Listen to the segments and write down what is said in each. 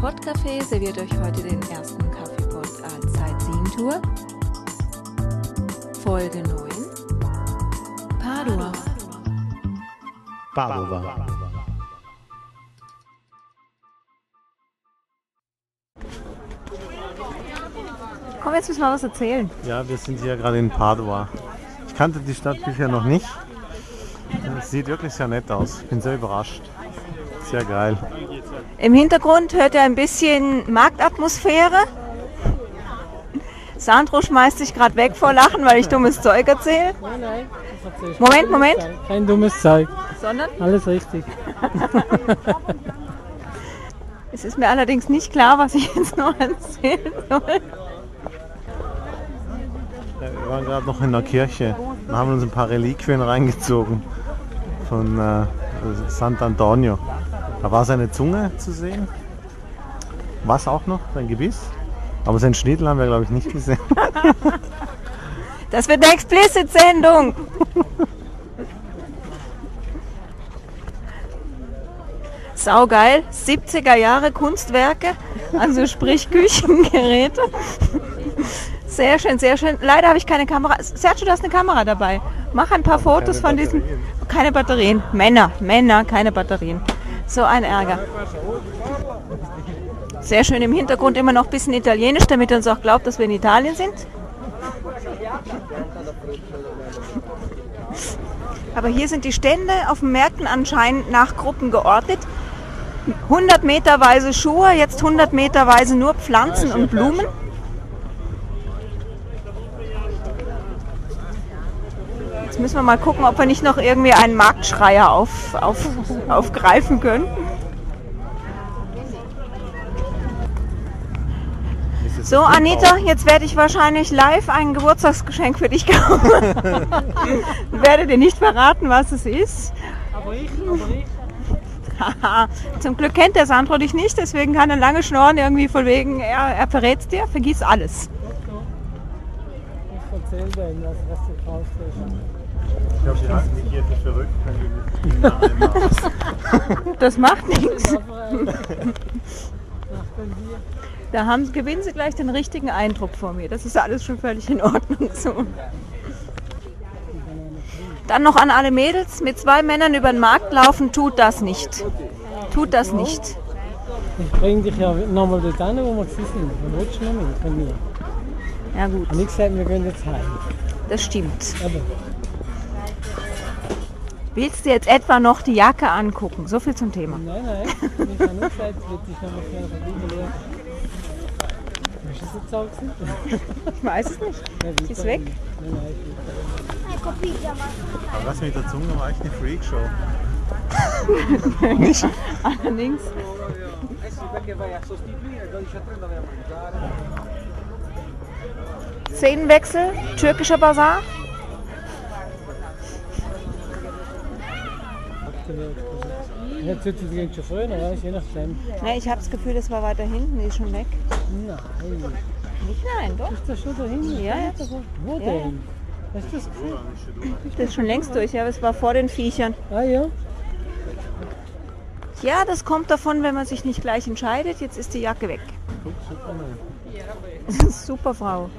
Podcafé serviert euch heute den ersten Kaffeepot als Sightseeing-Tour. Folge 9. Padua. Padova. Komm, jetzt müssen wir was erzählen. Ja, wir sind hier gerade in Padua. Ich kannte die Stadt bisher noch nicht. Es sieht wirklich sehr nett aus. Ich bin sehr überrascht. Sehr geil. Im Hintergrund hört ihr ein bisschen Marktatmosphäre. Sandro schmeißt sich gerade weg vor Lachen, weil ich dummes Zeug erzähle. Nein, nein. du. Moment, Moment. Kein dummes Zeug. Sondern Alles richtig. es ist mir allerdings nicht klar, was ich jetzt noch erzählen soll. Ja, wir waren gerade noch in der Kirche und haben uns ein paar Reliquien reingezogen von äh, Sant'Antonio. Da war seine Zunge zu sehen. Was auch noch? Sein Gebiss. Aber seinen Schniedel haben wir, glaube ich, nicht gesehen. Das wird eine Explicit-Sendung. Saugeil. 70er Jahre Kunstwerke, also sprich Küchengeräte. Sehr schön, sehr schön. Leider habe ich keine Kamera. Sergio, du hast eine Kamera dabei. Mach ein paar Fotos von diesen. Keine Batterien. Männer, Männer, keine Batterien. So ein Ärger. Sehr schön im Hintergrund immer noch ein bisschen Italienisch, damit ihr uns auch glaubt, dass wir in Italien sind. Aber hier sind die Stände auf den Märkten anscheinend nach Gruppen geordnet. 100 Meterweise Schuhe, jetzt 100 Meterweise nur Pflanzen und Blumen. Jetzt müssen wir mal gucken, ob wir nicht noch irgendwie einen Marktschreier auf, auf, aufgreifen können. So, Anita, jetzt werde ich wahrscheinlich live ein Geburtstagsgeschenk für dich kaufen. werde dir nicht verraten, was es ist. Aber ich, aber ich. Zum Glück kennt der Sandro dich nicht, deswegen kann er lange schnorren, irgendwie von wegen, er, er verrät dir, vergiss alles. Ich erzähl denen, was, was du gekauft hast. Ich glaube, die halten mich hier für verrückt, wenn wir das macht nichts. Da haben, gewinnen sie gleich den richtigen Eindruck vor mir. Das ist alles schon völlig in Ordnung so. Dann noch an alle Mädels, mit zwei Männern über den Markt laufen, tut das nicht. Tut das nicht. Ich bring dich ja nochmal dort hin, wo wir gewesen sind. Dann willst du noch mit von mir. Ja gut, Und ich gesagt, wir gehen jetzt heim. das stimmt. Aber Willst du jetzt etwa noch die Jacke angucken? So viel zum Thema. nein, nein. Gesagt, ich. Hast du das jetzt auch gesehen? Ich weiß es nicht. Sie ist weg. Nein, nein, ich will Aber das mit der Zunge war echt eine Freakshow. Allerdings. Szenenwechsel, türkischer Bazar. Jetzt gehen schon früher, weißt du, je nachdem. Ne, ich habe das Gefühl, das war weiter hinten, die ist schon weg. Nein. Nicht nein, doch. Ist das schon da hinten? Ja, ja. Wo Ja. denn? Hast du das gesehen? Das ist schon längst durch, ja, es war vor den Viechern. Ah ja? Ja, das kommt davon, wenn man sich nicht gleich entscheidet. Jetzt ist die Jacke weg. Super Frau.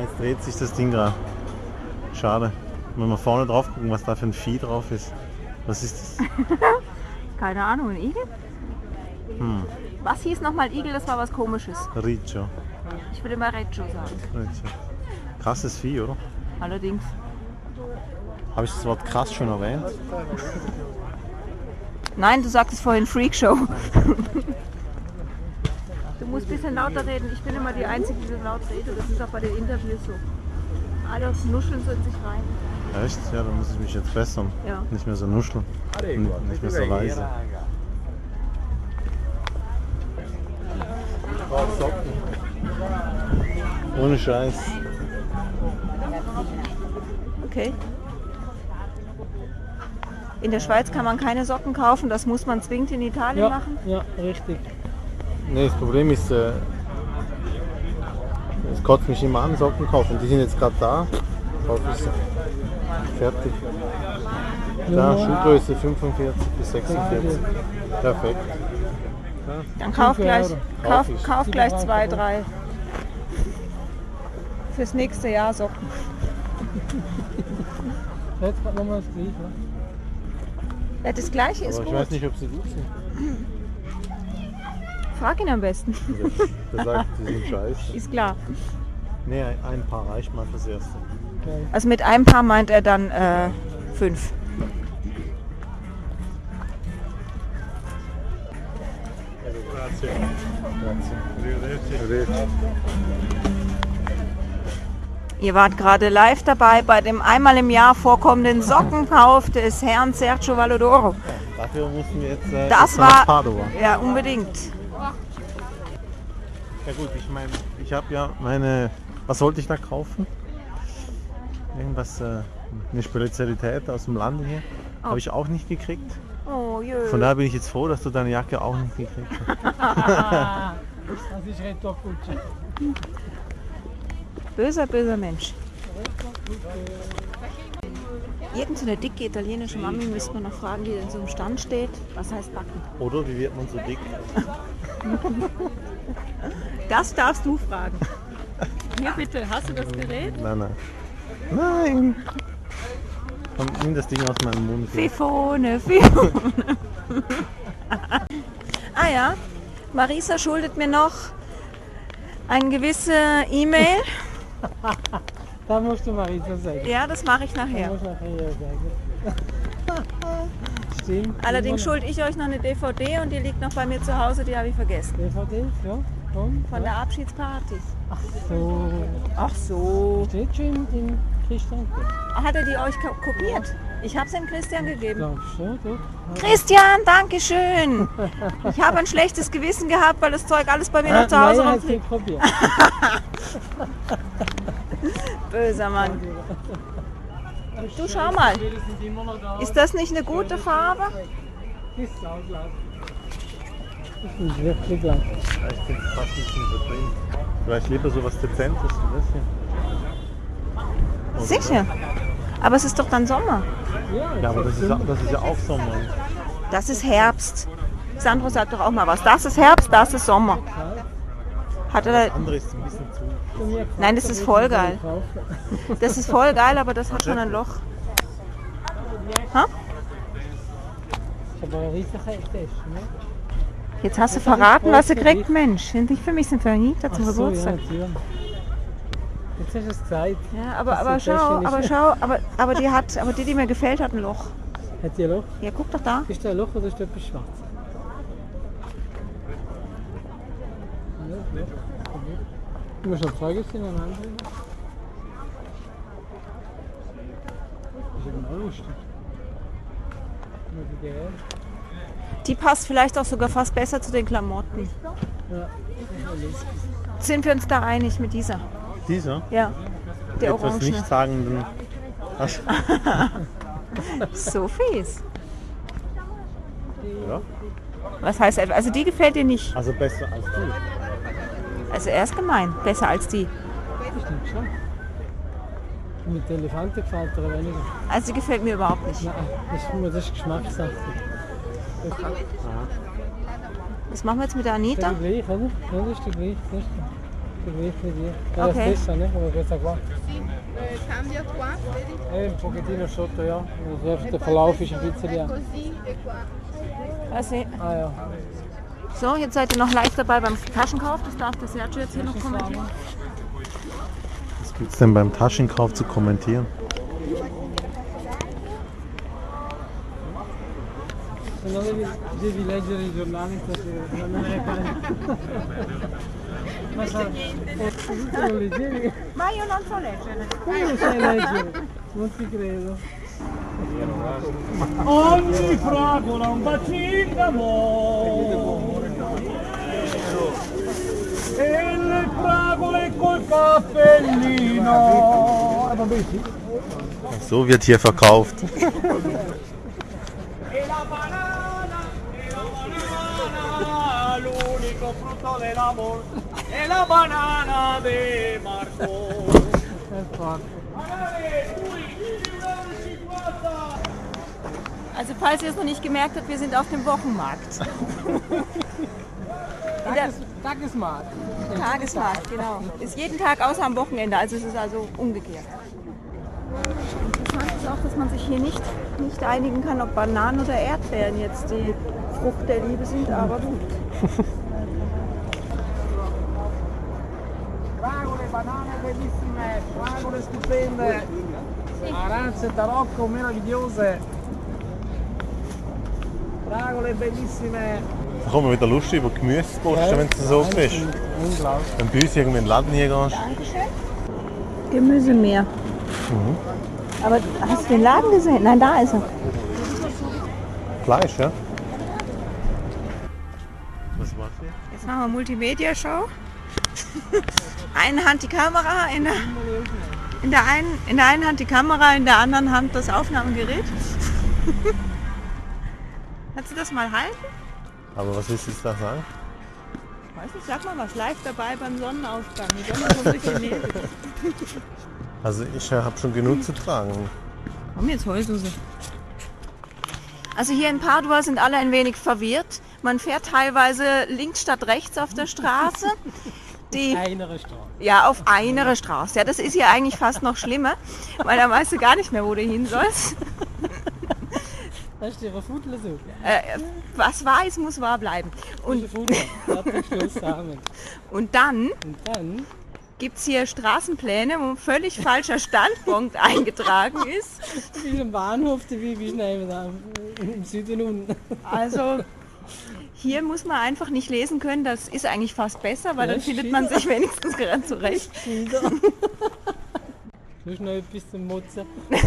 Jetzt dreht sich das Ding gerade. Schade. Wenn wir vorne drauf gucken, was da für ein Vieh drauf ist. Was ist das? Keine Ahnung, ein Igel? Hm. Was hieß nochmal Igel? Das war was komisches. Riccio. Ich würde mal Reggio sagen. Riccio. Krasses Vieh, oder? Allerdings. Habe ich das Wort krass schon erwähnt? Nein, du sagtest vorhin Freakshow. Du musst ein bisschen lauter reden. Ich bin immer die Einzige, die so laut redet. Das ist auch bei den Interviews so. Alle nuscheln so in sich rein. Echt? Ja, dann muss ich mich jetzt bessern. Ja. Nicht mehr so nuscheln. N- Nicht mehr so leise. Ohne Scheiß. Okay. In der Schweiz kann man keine Socken kaufen. Das muss man zwingend in Italien Ja, machen. ja, richtig. Nee, das Problem ist, äh, es kotzt mich immer an, Socken kaufen. Die sind jetzt gerade da. Ich. Fertig. Da. Schuhgröße 45 bis 46. Perfekt. Dann kauf gleich, kauf, Kauf gleich zwei, drei. Fürs nächste Jahr Socken. Jetzt gerade nochmal das Gleiche. Ja, das gleiche ist Aber ich gut. weiß nicht, ob sie gut sind. Frag ihn am besten. Der sagt, die sind scheiße. Ist klar. Nee, ein Paar reicht mal fürs Erste. Also mit einem Paar meint er dann äh, fünf. Ihr wart gerade live dabei bei dem einmal im Jahr vorkommenden Sockenkauf des Herrn Sergio Valodoro. Dafür mussten wir jetzt äh, Das extra nach war Padua. ja unbedingt. Ja gut, ich meine, ich habe ja meine... Was wollte ich da kaufen? Irgendwas, äh, eine Spezialität aus dem Lande hier. Oh. Habe ich auch nicht gekriegt. Oh jö. Von daher bin ich jetzt froh, dass du deine Jacke auch nicht gekriegt hast. Das ist Retourkutsche. Böser, böser Mensch. Irgend so eine dicke italienische Mami müsste man noch fragen, die in so einem Stand steht. Was heißt backen? Oder wie wird man so dick? Das darfst du fragen. Hier bitte, hast du das Gerät? Nein, nein. Nein! Komm, nimm das Ding aus meinem Mund. Fifone, Fifone. ah ja, Marisa schuldet mir noch eine gewisse E-Mail. Da musst du Marisa sagen. Ja, das mache ich nachher. Stimmt. Allerdings schulde ich euch noch eine DVD und die liegt noch bei mir zu Hause, die habe ich vergessen. DVD, ja. Von? Von der Abschiedsparty. So. Ach so. Steht schon in, Christian. Hat er die euch ko- kopiert? Ich habe es dem Christian gegeben. Doch? Christian, danke schön. Ich habe ein schlechtes Gewissen gehabt, weil das Zeug alles bei mir noch zu Hause rumfliegt. Böser Mann. Du schau mal. Ist das nicht eine gute Farbe? Ist sauglatt. Das ist wirklich glatt. Ja, ich finde fast ein bisschen übertrieben. Vielleicht lieber so was Dezentes hier. Oder? Sicher. Aber es ist doch dann Sommer. Ja, aber das ist, ja- das ist ja auch Sommer. Das ist Herbst. Sandro sagt doch auch mal was. Das ist Herbst, das ist Sommer. Hat er, Das andere ist ein bisschen zu. Nein, das ist voll geil. das ist voll geil, aber das hat schon ein Loch. Ha? Ne? Jetzt hast du verraten, was er kriegt. Mensch, sind nicht für mich sind zum Ach so, ja, Geburtstag. Jetzt du es gesagt. Ja, aber, aber ist schau, aber schau, aber, aber die hat, aber die, die mir gefällt, hat ein Loch. Hat die ein Loch? Ja, guck doch da. Ist da ein Loch oder ist da etwas schwarz? Du musst noch Zeuge sein an anderen. Ist ja genau lustig. Nur die passt vielleicht auch sogar fast besser zu den Klamotten. Ja, Sind wir uns da einig mit dieser? Dieser Ja. Der etwas Orange. nichtssagenden. Ach, So fies. ja. Was heißt, also die gefällt dir nicht. Also besser als du. Also er ist gemein. Besser als die. das stimmt schon. Mit Elefanten gefällt dir weniger. Also die gefällt mir überhaupt nicht. Nein, das ist, nur- das ist Geschmackssache. Das ist Was machen wir jetzt mit der der Anita? gleich, oder? Ja, das ist der gleich. Das ist. Ja, Okay. cambia qua, vedi? Eh, un pochettino sotto, ja. Also der Verlauf ist ein bisschen, ja. Così e qua. Also, Ah ja. so, jetzt seid ihr noch live dabei beim Taschenkauf. Das darf der Sergio jetzt hier noch kommentieren. Was gibt es denn beim Taschenkauf zu kommentieren? Se no devi, devi leggere i giornali stasera, non è facile. Ma sa, leggevi? Ma io non so leggere. Come lo sai leggere? Non ti credo. Ogni fragola un bacino d'amore e le fragole col cappellino So wird hier verkauft. e la banana e la banana l'unico frutto dell'amor e la banana de Marco Also falls ihr es noch nicht gemerkt habt, wir sind auf dem Wochenmarkt. Tages, Tagesmarkt. Tagesmarkt, genau. Ist jeden Tag außer am Wochenende, also es ist also umgekehrt. Interessant ist auch, dass man sich hier nicht, nicht einigen kann, ob Bananen oder Erdbeeren jetzt die Frucht der Liebe sind, aber gut. Fragole, banane bellissime, fragole stupende, arance tarocco meravigliose. Fragole bellissime. Da kommen wir wieder Lust über Gemüse wenn du so bist. Unglaublich. Wenn du bei uns irgendwie in den Laden hier gehst. Gemüsemeer. Aber hast du den Laden gesehen? Nein, da ist er. Fleisch, ja? Was macht ihr? Jetzt machen wir Multimedia-Show. Eine Hand die Kamera, in der, in, der einen, in der einen Hand die Kamera, in der anderen Hand das Aufnahmegerät. Kannst du das mal halten? Aber was willst du jetzt da sagen? Weiß nicht, sag mal was. Live dabei beim Sonnenaufgang. Die Sonne. Also ich habe schon genug zu tragen. Komm jetzt Heulsuse. Also hier in Padua sind alle ein wenig verwirrt. Man fährt teilweise links statt rechts auf der Straße. Die, Kleinere Straße. ja, auf einer Straße. Ja, das ist ja eigentlich fast noch schlimmer, weil da weißt du gar nicht mehr, wo du hin sollst. Das ist ihre Fudler so. Äh, was wahr ist, muss wahr bleiben. Und Und, dann Und dann gibt es hier Straßenpläne, wo ein völlig falscher Standpunkt eingetragen ist. wie im Bahnhof, wie, wie schnell im Süden unten. Also hier muss man einfach nicht lesen können, das ist eigentlich fast besser, weil Ja, dann findet man sich wenigstens gerade zurecht. Hast noch etwas zum Motzen.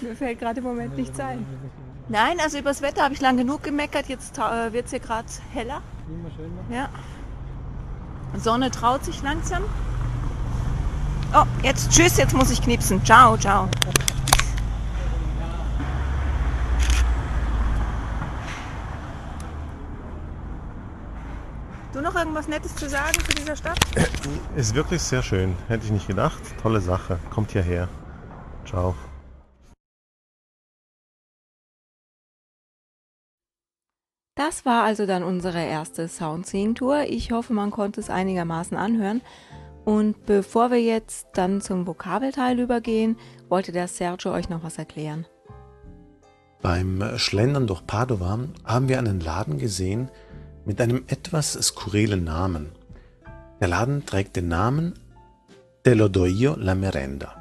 Mir fällt gerade im Moment nichts ein. Nein, also übers Wetter habe ich lang genug gemeckert, jetzt äh, wird es hier gerade heller. Ja. Sonne traut sich langsam. Oh, jetzt tschüss, jetzt muss ich knipsen. Ciao, ciao. Irgendwas Nettes zu sagen zu dieser Stadt? Ist wirklich sehr schön. Hätte ich nicht gedacht. Tolle Sache. Kommt hierher. Ciao. Das war also dann unsere erste Soundseeing-Tour. Ich hoffe, man konnte es einigermaßen anhören. Und bevor wir jetzt dann zum Vokabelteil übergehen, wollte der Sergio euch noch was erklären. Beim Schlendern durch Padova haben wir einen Laden gesehen mit einem etwas skurrilen Namen. Der Laden trägt den Namen Te la merenda,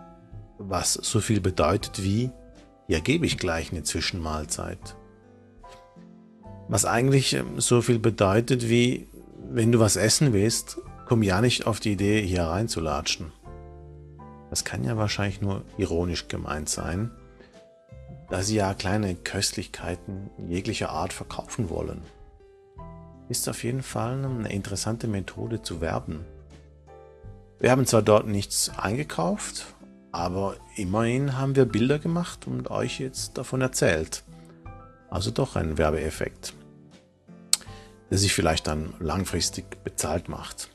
was so viel bedeutet wie Hier gebe ich gleich eine Zwischenmahlzeit. Was eigentlich ähm, so viel bedeutet wie Wenn du was essen willst, komm ja nicht auf die Idee, hier reinzulatschen. Das kann ja wahrscheinlich nur ironisch gemeint sein da sie ja kleine Köstlichkeiten jeglicher Art verkaufen wollen. Ist auf jeden Fall eine interessante Methode zu werben. Wir haben zwar dort nichts eingekauft, aber immerhin haben wir Bilder gemacht und euch jetzt davon erzählt. Also doch ein Werbeeffekt, der sich vielleicht dann langfristig bezahlt macht.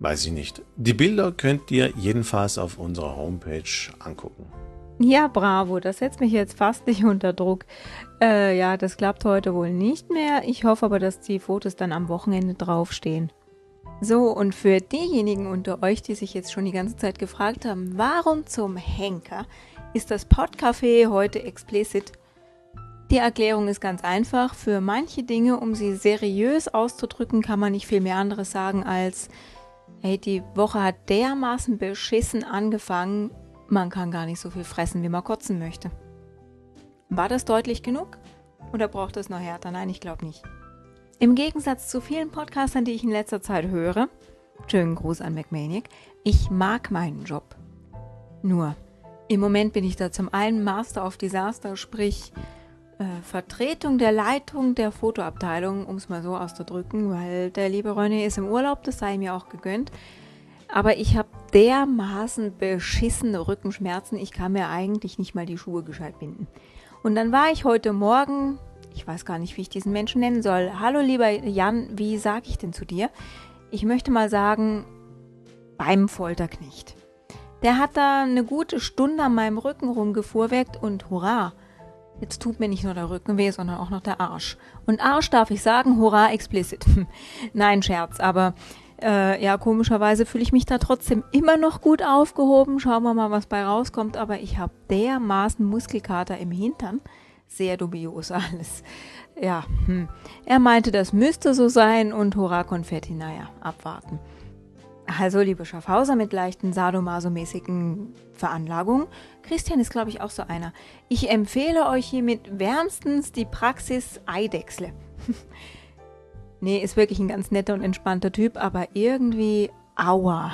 Weiß ich nicht. Die Bilder könnt ihr jedenfalls auf unserer Homepage angucken. Ja, bravo, das setzt mich jetzt fast nicht unter Druck. Äh, ja, das klappt heute wohl nicht mehr. Ich hoffe aber, dass die Fotos dann am Wochenende draufstehen. So, und für diejenigen unter euch, die sich jetzt schon die ganze Zeit gefragt haben, warum zum Henker ist das Podcafé heute explicit? Die Erklärung ist ganz einfach. Für manche Dinge, um sie seriös auszudrücken, kann man nicht viel mehr anderes sagen als, hey, die Woche hat dermaßen beschissen angefangen, man kann gar nicht so viel fressen, wie man kotzen möchte. War das deutlich genug? Oder braucht es noch härter? Nein, ich glaube nicht. Im Gegensatz zu vielen Podcastern, die ich in letzter Zeit höre, schönen Gruß an McManiac, ich mag meinen Job. Nur, im Moment bin ich da zum einen Master of Disaster, sprich äh, Vertretung der Leitung der Fotoabteilung, um es mal so auszudrücken, weil der liebe René ist im Urlaub, das sei mir auch gegönnt. Aber ich habe dermaßen beschissene Rückenschmerzen, ich kann mir eigentlich nicht mal die Schuhe gescheit binden. Und dann war ich heute Morgen, ich weiß gar nicht, wie ich diesen Menschen nennen soll. Hallo lieber Jan, wie sage ich denn zu dir? Ich möchte mal sagen, beim Folterknecht. Der hat da eine gute Stunde an meinem Rücken rumgefuhrwerkt und hurra, Jetzt tut mir nicht nur der Rücken weh, sondern auch noch der Arsch. Und Arsch darf ich sagen, hurra, explicit. Nein, Scherz, aber äh, ja, komischerweise fühle ich mich da trotzdem immer noch gut aufgehoben. Schauen wir mal, was bei rauskommt. Aber ich habe dermaßen Muskelkater im Hintern. Sehr dubios alles. Ja, hm. er meinte, das müsste so sein und hurra, Konfetti, naja, abwarten. Also, liebe Schaffhauser mit leichten sadomasomäßigen Veranlagungen, Christian ist, glaube ich, auch so einer. Ich empfehle euch hiermit wärmstens die Praxis Eidechsle. nee, ist wirklich ein ganz netter und entspannter Typ, aber irgendwie, aua.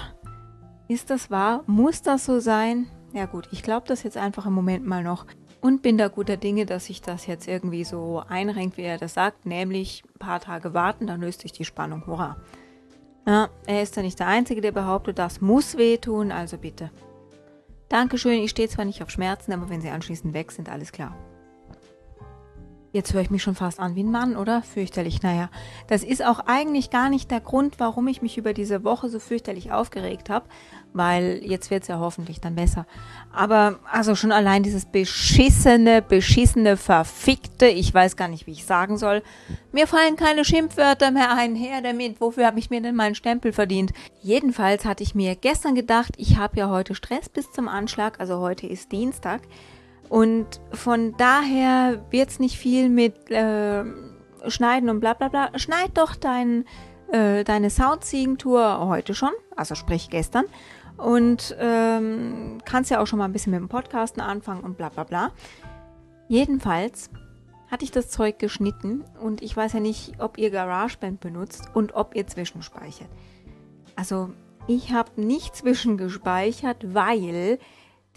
Ist das wahr? Muss das so sein? Ja gut, ich glaube das jetzt einfach im Moment mal noch und bin da guter Dinge, dass sich das jetzt irgendwie so einrenkt, wie er das sagt, nämlich ein paar Tage warten, dann löst sich die Spannung. Hurra! Ja, er ist ja nicht der Einzige, der behauptet, das muss wehtun, also bitte. Dankeschön, ich stehe zwar nicht auf Schmerzen, aber wenn sie anschließend weg sind, alles klar. Jetzt höre ich mich schon fast an wie ein Mann, oder? Fürchterlich. Naja, das ist auch eigentlich gar nicht der Grund, warum ich mich über diese Woche so fürchterlich aufgeregt habe, weil jetzt wird es ja hoffentlich dann besser. Aber also schon allein dieses beschissene, beschissene, verfickte, ich weiß gar nicht, wie ich sagen soll. Mir fallen keine Schimpfwörter mehr ein. Her damit. Wofür habe ich mir denn meinen Stempel verdient? Jedenfalls hatte ich mir gestern gedacht, ich habe ja heute Stress bis zum Anschlag, also heute ist Dienstag. Und von daher wird es nicht viel mit äh, Schneiden und bla bla bla. Schneid doch dein, äh, deine Soundsiegentour heute schon, also sprich gestern. Und ähm, kannst ja auch schon mal ein bisschen mit dem Podcasten anfangen und bla bla bla. Jedenfalls hatte ich das Zeug geschnitten und ich weiß ja nicht, ob ihr GarageBand benutzt und ob ihr zwischenspeichert. Also ich habe nicht zwischengespeichert, weil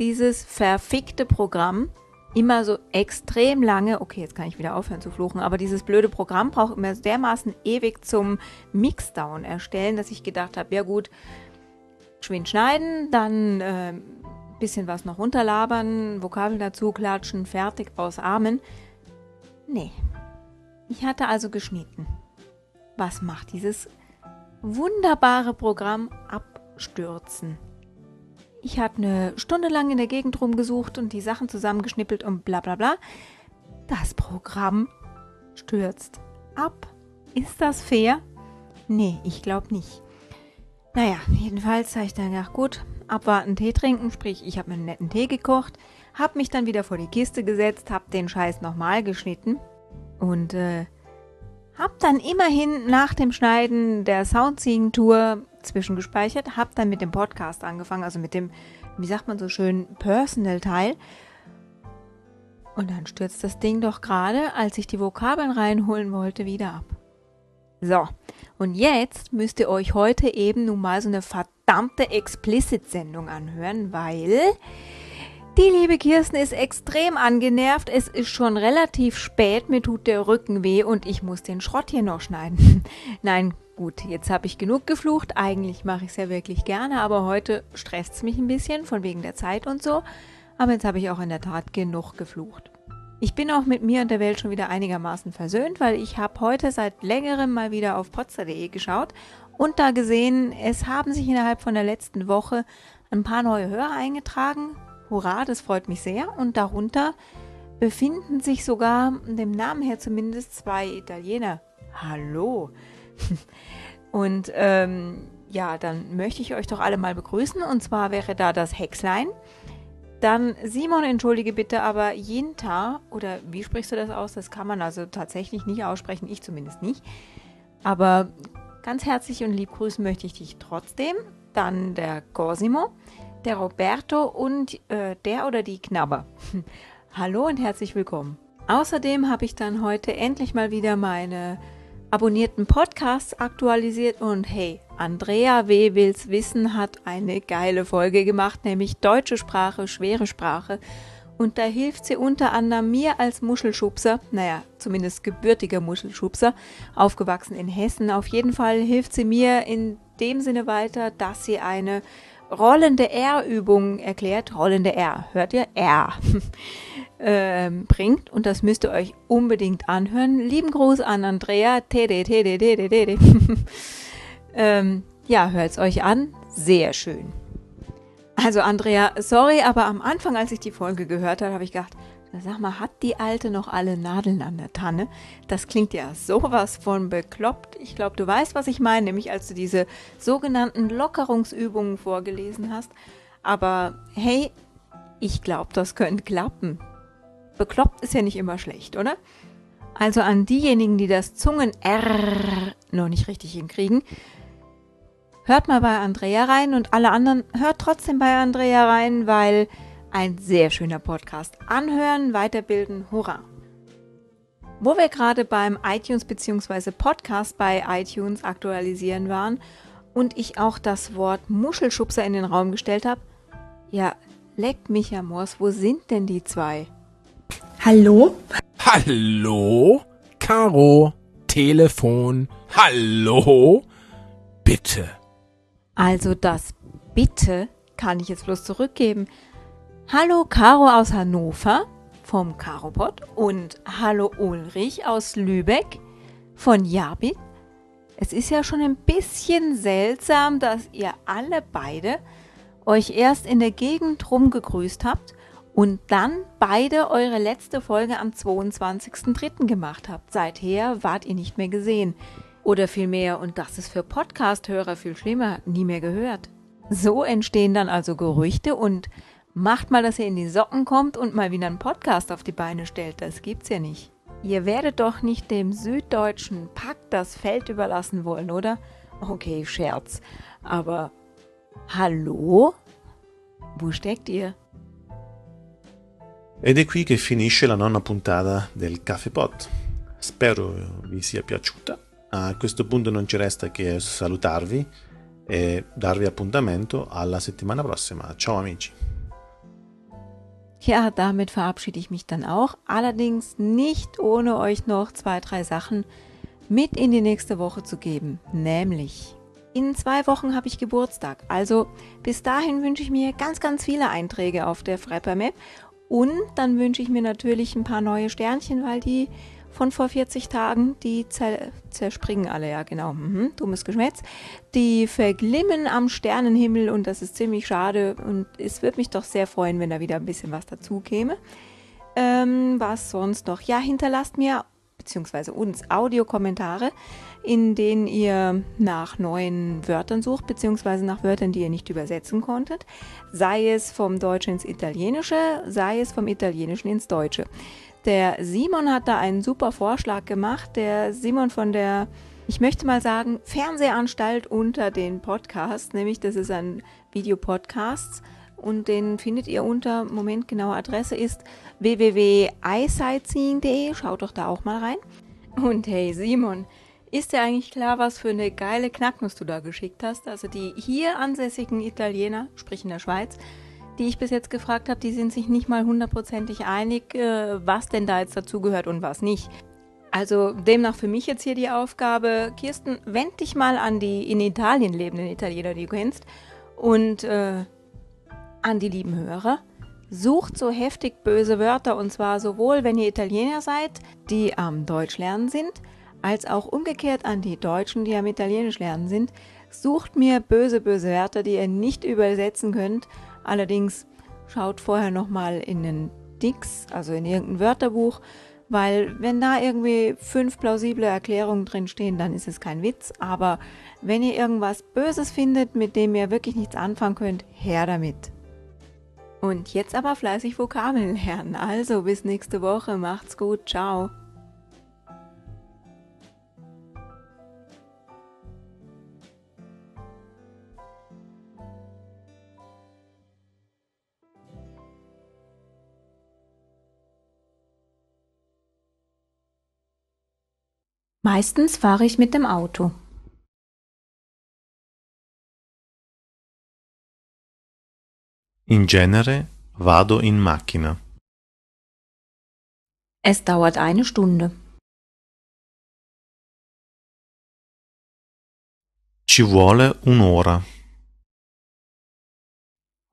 dieses verfickte Programm immer so extrem lange, okay, jetzt kann ich wieder aufhören zu fluchen, aber dieses blöde Programm braucht immer dermaßen ewig zum Mixdown erstellen, dass ich gedacht habe, ja gut, schwind schneiden, dann äh, bisschen was noch runterlabern, Vokabeln dazu klatschen, fertig, ausarmen. Nee. Ich hatte also geschnitten. Was macht dieses wunderbare Programm abstürzen? Ich habe eine Stunde lang in der Gegend rumgesucht und die Sachen zusammengeschnippelt und bla bla bla. Das Programm stürzt ab. Ist das fair? Nee, ich glaube nicht. Naja, jedenfalls habe ich dann gedacht, gut, abwarten, Tee trinken, sprich, ich habe mir einen netten Tee gekocht, habe mich dann wieder vor die Kiste gesetzt, habe den Scheiß nochmal geschnitten und äh, habe dann immerhin nach dem Schneiden der Soundseeing-Tour zwischengespeichert, habe dann mit dem Podcast angefangen, also mit dem, wie sagt man so schön, Personal-Teil. Und dann stürzt das Ding doch gerade, als ich die Vokabeln reinholen wollte, wieder ab. So, und jetzt müsst ihr euch heute eben nun mal so eine verdammte Explicit-Sendung anhören, weil die liebe Kirsten ist extrem angenervt. Es ist schon relativ spät, mir tut der Rücken weh und ich muss den Schrott hier noch schneiden. Nein, Gut, jetzt habe ich genug geflucht. Eigentlich mache ich es ja wirklich gerne, aber heute stresst es mich ein bisschen, von wegen der Zeit und so. Aber jetzt habe ich auch in der Tat genug geflucht. Ich bin auch mit mir und der Welt schon wieder einigermaßen versöhnt, weil ich habe heute seit längerem mal wieder auf potzer.de geschaut und da gesehen, es haben sich innerhalb von der letzten Woche ein paar neue Hörer eingetragen. Hurra, das freut mich sehr. Und darunter befinden sich sogar, dem Namen her zumindest, zwei Italiener. Hallo. Und ähm, ja, dann möchte ich euch doch alle mal begrüßen. Und zwar wäre da das Hexlein. Dann Simon, entschuldige bitte, aber Jinta, oder wie sprichst du das aus? Das kann man also tatsächlich nicht aussprechen, ich zumindest nicht. Aber ganz herzlich und lieb grüßen möchte ich dich trotzdem. Dann der Cosimo, der Roberto und äh, der oder die Knabber. Hallo und herzlich willkommen. Außerdem habe ich dann heute endlich mal wieder meine abonnierten Podcasts aktualisiert und hey, Andrea W. Wills Wissen hat eine geile Folge gemacht, nämlich deutsche Sprache, schwere Sprache. Und da hilft sie unter anderem mir als Muschelschubser, naja, zumindest gebürtiger Muschelschubser, aufgewachsen in Hessen. Auf jeden Fall hilft sie mir in dem Sinne weiter, dass sie eine rollende R-Übung erklärt. Rollende R, hört ihr? R. ähm, bringt und das müsst ihr euch unbedingt anhören. Lieben Gruß an Andrea. Tede, tede, tede, tede. ähm, ja, hört es euch an. Sehr schön. Also Andrea, sorry, aber am Anfang, als ich die Folge gehört habe, habe ich gedacht, Sag mal, hat die Alte noch alle Nadeln an der Tanne? Das klingt ja sowas von bekloppt. Ich glaube, du weißt, was ich meine, nämlich als du diese sogenannten Lockerungsübungen vorgelesen hast. Aber hey, ich glaube, das könnte klappen. Bekloppt ist ja nicht immer schlecht, oder? Also an diejenigen, die das Zungen-R noch nicht richtig hinkriegen, hört mal bei Andrea rein und alle anderen hört trotzdem bei Andrea rein, weil ein sehr schöner Podcast. Anhören, weiterbilden, hurra! Wo wir gerade beim iTunes bzw. Podcast bei iTunes aktualisieren waren und ich auch das Wort Muschelschubser in den Raum gestellt habe, ja, leck mich am Mors, wo sind denn die zwei? Hallo? Hallo? Caro? Telefon? Hallo? Bitte. Also das Bitte kann ich jetzt bloß zurückgeben. Hallo Caro aus Hannover vom Caropod und hallo Ulrich aus Lübeck von Jabit. Es ist ja schon ein bisschen seltsam, dass ihr alle beide euch erst in der Gegend rumgegrüßt habt und dann beide eure letzte Folge am 22.03. gemacht habt. Seither wart ihr nicht mehr gesehen. Oder vielmehr, und das ist für Podcast-Hörer viel schlimmer, nie mehr gehört. So entstehen dann also Gerüchte und Macht mal, dass ihr in die Socken kommt und mal wieder einen Podcast auf die Beine stellt. Das gibt's ja nicht. Ihr werdet doch nicht dem süddeutschen Pack das Feld überlassen wollen, oder? Okay, Scherz. Aber hallo? Wo steckt ihr? Ed è qui che finisce la nonna puntata del Caffè Pot. Spero vi sia piaciuta. A questo punto non ci resta che salutarvi e darvi appuntamento alla settimana prossima. Ciao amici. Ja, damit verabschiede ich mich dann auch. Allerdings nicht ohne euch noch zwei, drei Sachen mit in die nächste Woche zu geben. Nämlich, in zwei Wochen habe ich Geburtstag. Also bis dahin wünsche ich mir ganz, ganz viele Einträge auf der Frapper Map. Und dann wünsche ich mir natürlich ein paar neue Sternchen, weil die von vor 40 Tagen, die zerspringen alle, ja genau, mhm, dummes Geschmätz, die verglimmen am Sternenhimmel und das ist ziemlich schade und es würde mich doch sehr freuen, wenn da wieder ein bisschen was dazu käme. Ähm, was sonst noch? Ja, hinterlasst mir beziehungsweise uns Audiokommentare, in denen ihr nach neuen Wörtern sucht, beziehungsweise nach Wörtern, die ihr nicht übersetzen konntet, sei es vom Deutschen ins Italienische, sei es vom Italienischen ins Deutsche. Der Simon hat da einen super Vorschlag gemacht. Der Simon von der, ich möchte mal sagen, Fernsehanstalt unter den Podcasts, nämlich das ist ein Videopodcast und den findet ihr unter, Moment, genaue Adresse ist www.isightseeing.de. Schaut doch da auch mal rein. Und hey Simon, ist dir eigentlich klar, was für eine geile Knacknuss du da geschickt hast? Also die hier ansässigen Italiener, sprich in der Schweiz, die ich bis jetzt gefragt habe, die sind sich nicht mal hundertprozentig einig, äh, was denn da jetzt dazugehört und was nicht. Also demnach für mich jetzt hier die Aufgabe, Kirsten, wend dich mal an die in Italien lebenden Italiener, die du kennst, und äh, an die lieben Hörer. Sucht so heftig böse Wörter und zwar sowohl, wenn ihr Italiener seid, die am Deutsch lernen sind, als auch umgekehrt an die Deutschen, die am Italienisch lernen sind. Sucht mir böse, böse Wörter, die ihr nicht übersetzen könnt Allerdings schaut vorher nochmal in den Dix, also in irgendein Wörterbuch, weil wenn da irgendwie fünf plausible Erklärungen drin stehen, dann ist es kein Witz. Aber wenn ihr irgendwas Böses findet, mit dem ihr wirklich nichts anfangen könnt, her damit. Und jetzt aber fleißig Vokabeln lernen. Also bis nächste Woche. Macht's gut. Ciao. Meistens fahre ich mit dem Auto. In genere vado in macchina. Es dauert eine Stunde. Ci vuole un'ora.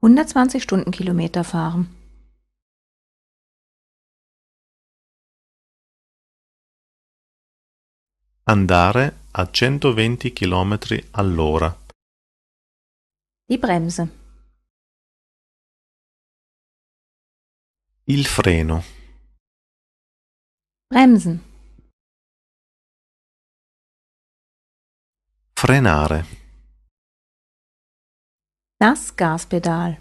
120 Stundenkilometer fahren. Andare a centoventi chilometri all'ora. Die Bremse. Il freno. Bremsen. Frenare. Das Gaspedal.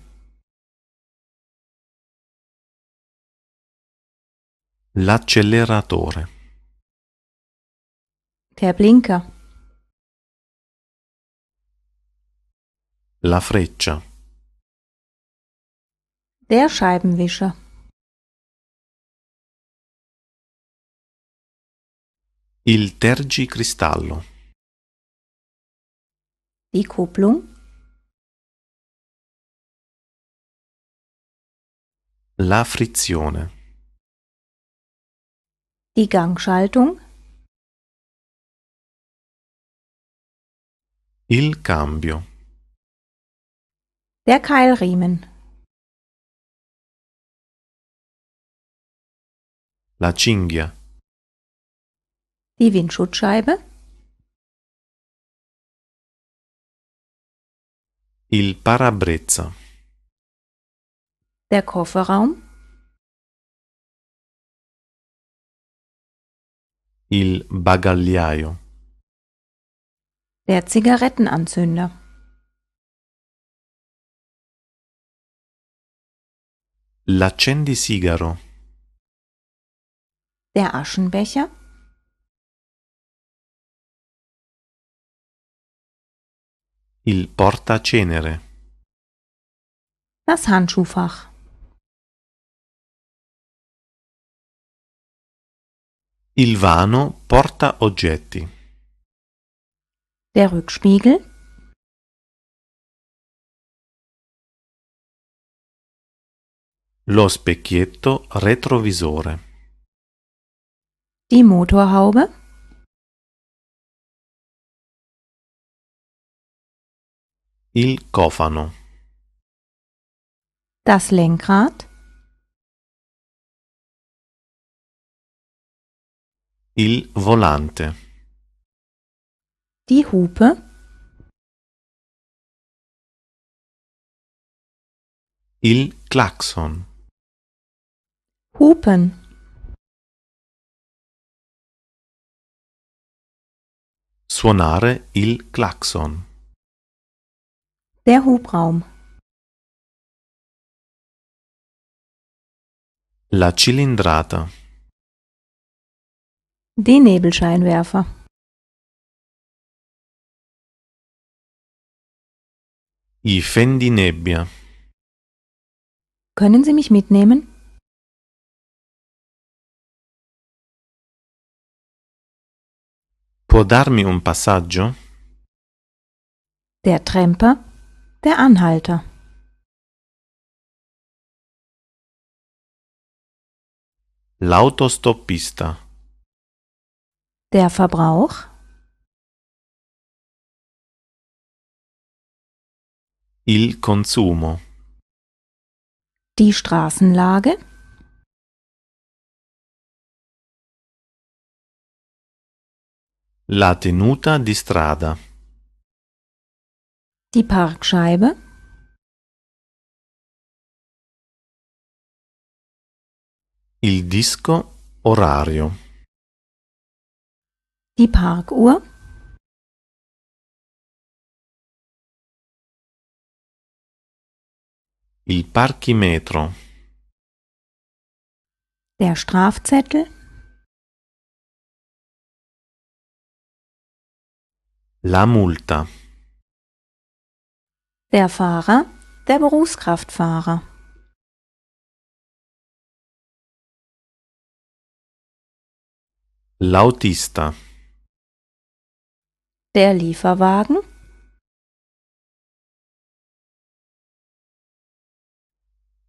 L'acceleratore. Der Blinker. La freccia. Der Scheibenwischer. Il tergicristallo. Die Kupplung. La frizione. Die Gangschaltung. Il cambio. Der Keilriemen. La cinghia. Die Windschutzscheibe. Il parabrezza. Der Kofferraum. Il bagagliaio. Der Zigarettenanzünder. L'accendisigaro. Der Aschenbecher. Il portacenere. Das Handschuhfach. Il vano porta oggetti. Der Rückspiegel. Lo specchietto retrovisore. Die Motorhaube. Il cofano. Das Lenkrad. Il volante. Die Hupe. Il clacson. Hupen. Suonare il clacson. Der Hubraum. La cilindrata. Die Nebelscheinwerfer. I fendinebbia. Können Sie mich mitnehmen? Può darmi un passaggio? Der Tremper. Der Anhalter. L'autostoppista. Der Verbrauch. Il consumo. Die Straßenlage. La tenuta di strada. Die Parkscheibe. Il disco orario. Die Parkuhr. Il parchimetro. Der Strafzettel. La multa. Der Fahrer. Der Berufskraftfahrer. L'autista. Der Lieferwagen.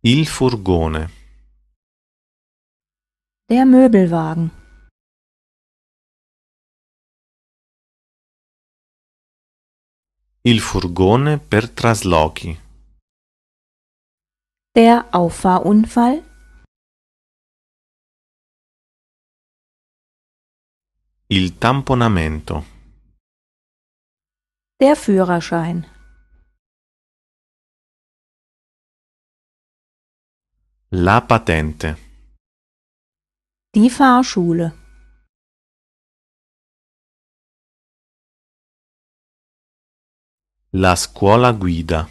Il furgone. Der Möbelwagen. Il furgone per traslochi. Der Auffahrunfall. Il tamponamento. Der Führerschein. La patente. Die Fahrschule. La scuola guida.